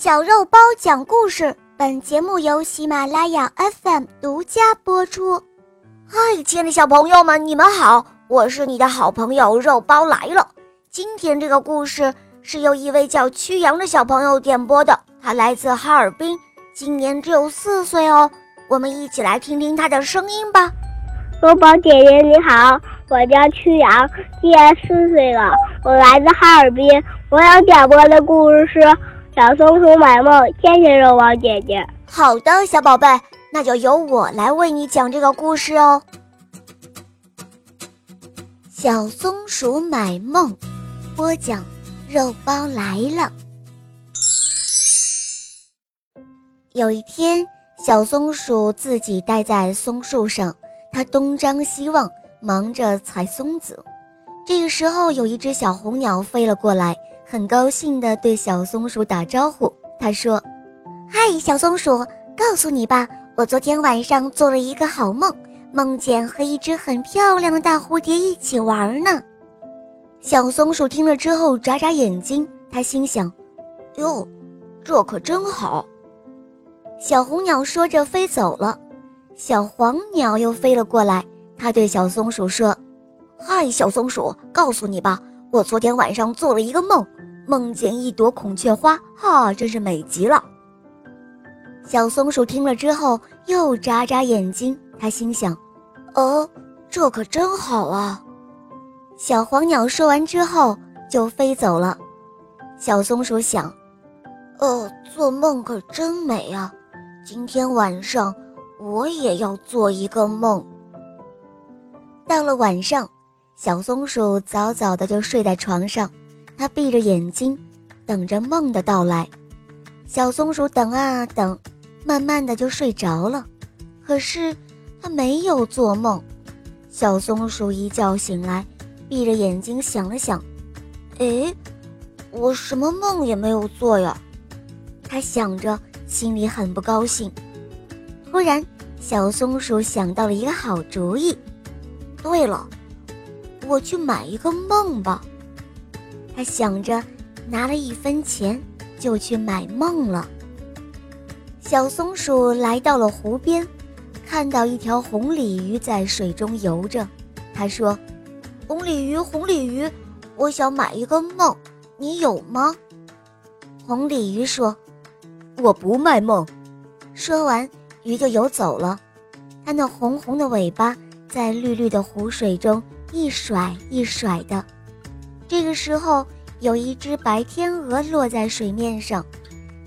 小肉包讲故事，本节目由喜马拉雅 FM 独家播出。嗨，亲爱的小朋友们，你们好，我是你的好朋友肉包来了。今天这个故事是由一位叫曲阳的小朋友点播的，他来自哈尔滨，今年只有四岁哦。我们一起来听听他的声音吧。肉包姐姐你好，我叫曲阳，今年四岁了，我来自哈尔滨。我要点播的故事是。小松鼠买梦，谢谢肉包姐姐。好的，小宝贝，那就由我来为你讲这个故事哦。小松鼠买梦，播讲，肉包来了。有一天，小松鼠自己待在松树上，它东张西望，忙着采松子。这个时候，有一只小红鸟飞了过来。很高兴地对小松鼠打招呼。他说：“嗨，小松鼠，告诉你吧，我昨天晚上做了一个好梦，梦见和一只很漂亮的大蝴蝶一起玩呢。”小松鼠听了之后眨眨眼睛，他心想：“哟，这可真好。”小红鸟说着飞走了。小黄鸟又飞了过来，它对小松鼠说：“嗨，小松鼠，告诉你吧，我昨天晚上做了一个梦。”梦见一朵孔雀花，哈，真是美极了。小松鼠听了之后又眨眨眼睛，它心想：“哦，这可真好啊。”小黄鸟说完之后就飞走了。小松鼠想：“哦，做梦可真美啊！今天晚上我也要做一个梦。”到了晚上，小松鼠早早的就睡在床上。他闭着眼睛，等着梦的到来。小松鼠等啊等，慢慢的就睡着了。可是他没有做梦。小松鼠一觉醒来，闭着眼睛想了想，哎，我什么梦也没有做呀。他想着，心里很不高兴。突然，小松鼠想到了一个好主意。对了，我去买一个梦吧。他想着，拿了一分钱就去买梦了。小松鼠来到了湖边，看到一条红鲤鱼在水中游着。他说：“红鲤鱼，红鲤鱼，我想买一个梦，你有吗？”红鲤鱼说：“我不卖梦。”说完，鱼就游走了。它那红红的尾巴在绿绿的湖水中一甩一甩的。这个时候，有一只白天鹅落在水面上。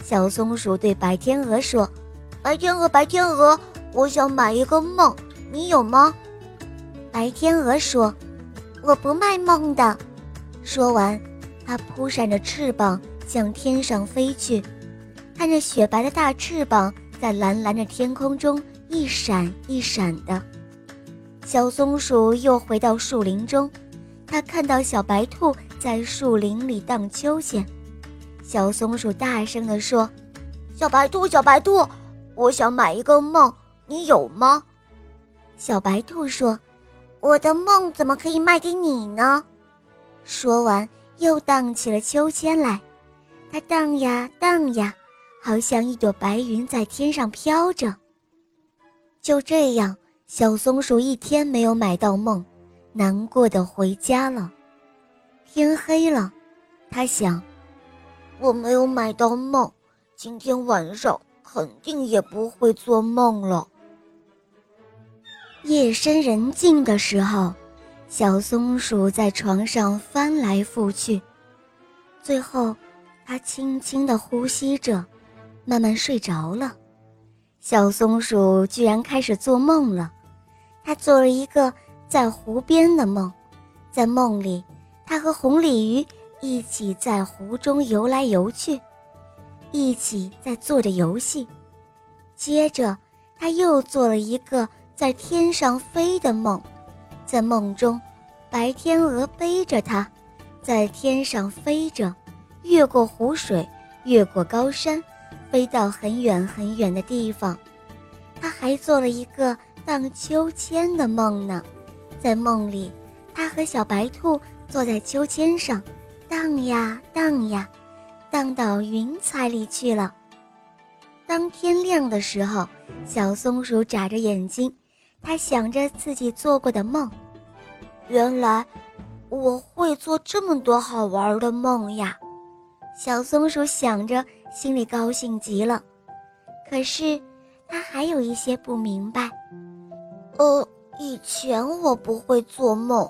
小松鼠对白天鹅说：“白天鹅，白天鹅，我想买一个梦，你有吗？”白天鹅说：“我不卖梦的。”说完，它扑扇着翅膀向天上飞去，看着雪白的大翅膀在蓝蓝的天空中一闪一闪的。小松鼠又回到树林中。他看到小白兔在树林里荡秋千，小松鼠大声地说：“小白兔，小白兔，我想买一个梦，你有吗？”小白兔说：“我的梦怎么可以卖给你呢？”说完，又荡起了秋千来。它荡呀荡呀，好像一朵白云在天上飘着。就这样，小松鼠一天没有买到梦。难过的回家了。天黑了，他想，我没有买到梦，今天晚上肯定也不会做梦了。夜深人静的时候，小松鼠在床上翻来覆去，最后，它轻轻地呼吸着，慢慢睡着了。小松鼠居然开始做梦了，它做了一个。在湖边的梦，在梦里，他和红鲤鱼一起在湖中游来游去，一起在做着游戏。接着，他又做了一个在天上飞的梦，在梦中，白天鹅背着他，在天上飞着，越过湖水，越过高山，飞到很远很远的地方。他还做了一个荡秋千的梦呢。在梦里，他和小白兔坐在秋千上，荡呀荡呀，荡到云彩里去了。当天亮的时候，小松鼠眨着眼睛，它想着自己做过的梦。原来我会做这么多好玩的梦呀！小松鼠想着，心里高兴极了。可是，它还有一些不明白。呃，以前我不会做梦，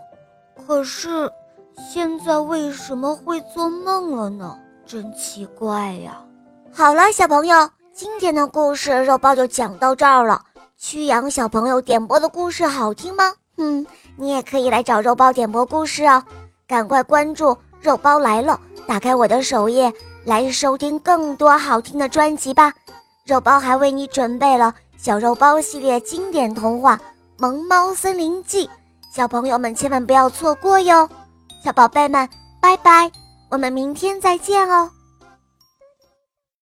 可是现在为什么会做梦了呢？真奇怪呀！好了，小朋友。今天的故事肉包就讲到这儿了。曲阳小朋友点播的故事好听吗？嗯，你也可以来找肉包点播故事哦。赶快关注“肉包来了”，打开我的首页来收听更多好听的专辑吧。肉包还为你准备了小肉包系列经典童话《萌猫森林记》，小朋友们千万不要错过哟。小宝贝们，拜拜，我们明天再见哦。